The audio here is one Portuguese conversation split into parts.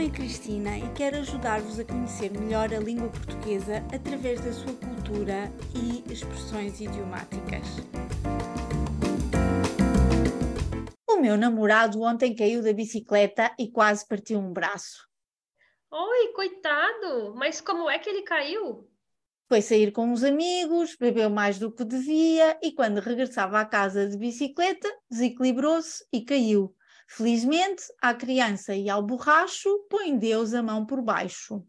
nome é Cristina e quero ajudar-vos a conhecer melhor a língua portuguesa através da sua cultura e expressões idiomáticas. O meu namorado ontem caiu da bicicleta e quase partiu um braço. Oi, coitado! Mas como é que ele caiu? Foi sair com os amigos, bebeu mais do que devia e, quando regressava à casa de bicicleta, desequilibrou-se e caiu. Felizmente, à criança e ao borracho, põe Deus a mão por baixo.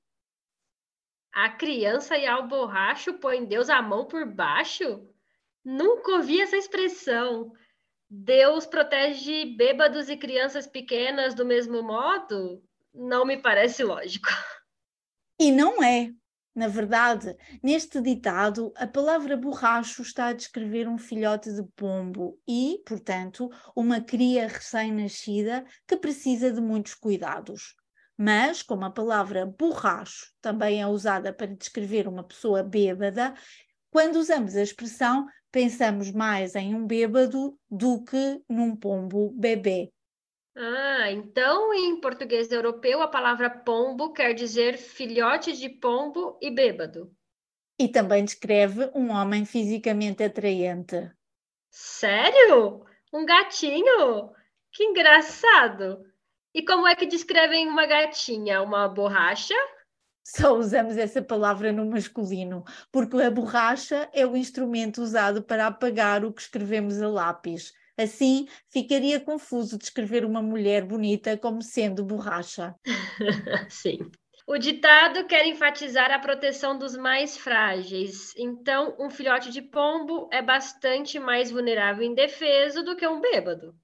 A criança e ao borracho põe Deus a mão por baixo? Nunca ouvi essa expressão. Deus protege bêbados e crianças pequenas do mesmo modo? Não me parece lógico. E não é. Na verdade, neste ditado, a palavra borracho está a descrever um filhote de pombo e, portanto, uma cria recém-nascida que precisa de muitos cuidados. Mas, como a palavra borracho também é usada para descrever uma pessoa bêbada, quando usamos a expressão, pensamos mais em um bêbado do que num pombo bebê. Ah, então em português europeu a palavra pombo quer dizer filhote de pombo e bêbado. E também descreve um homem fisicamente atraente. Sério? Um gatinho? Que engraçado! E como é que descrevem uma gatinha? Uma borracha? Só usamos essa palavra no masculino, porque a borracha é o instrumento usado para apagar o que escrevemos a lápis. Assim, ficaria confuso descrever uma mulher bonita como sendo borracha. Sim. O ditado quer enfatizar a proteção dos mais frágeis. Então, um filhote de pombo é bastante mais vulnerável e indefeso do que um bêbado.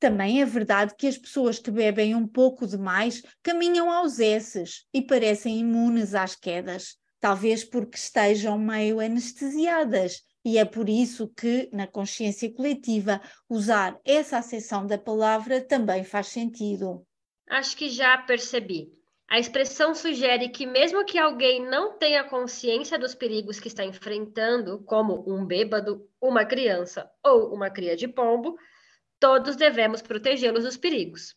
Também é verdade que as pessoas que bebem um pouco demais caminham aos esses e parecem imunes às quedas, talvez porque estejam meio anestesiadas e é por isso que, na consciência coletiva, usar essa acessão da palavra também faz sentido. Acho que já percebi. A expressão sugere que, mesmo que alguém não tenha consciência dos perigos que está enfrentando, como um bêbado, uma criança ou uma cria de pombo, todos devemos protegê-los dos perigos.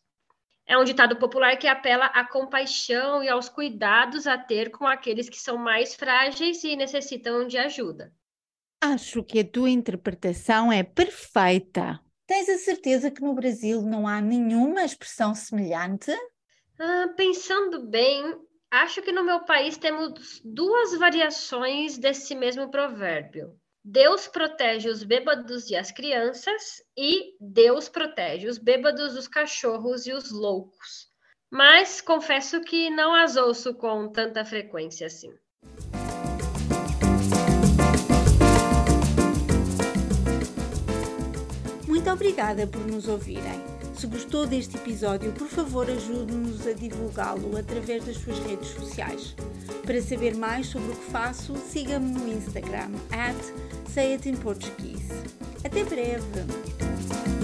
É um ditado popular que apela à compaixão e aos cuidados a ter com aqueles que são mais frágeis e necessitam de ajuda. Acho que a tua interpretação é perfeita. Tens a certeza que no Brasil não há nenhuma expressão semelhante? Ah, pensando bem, acho que no meu país temos duas variações desse mesmo provérbio. Deus protege os bêbados e as crianças, e Deus protege os bêbados, os cachorros e os loucos. Mas confesso que não as ouço com tanta frequência assim. Muito obrigada por nos ouvirem. Se gostou deste episódio, por favor ajude-nos a divulgá-lo através das suas redes sociais. Para saber mais sobre o que faço, siga-me no Instagram, at Say. Até breve!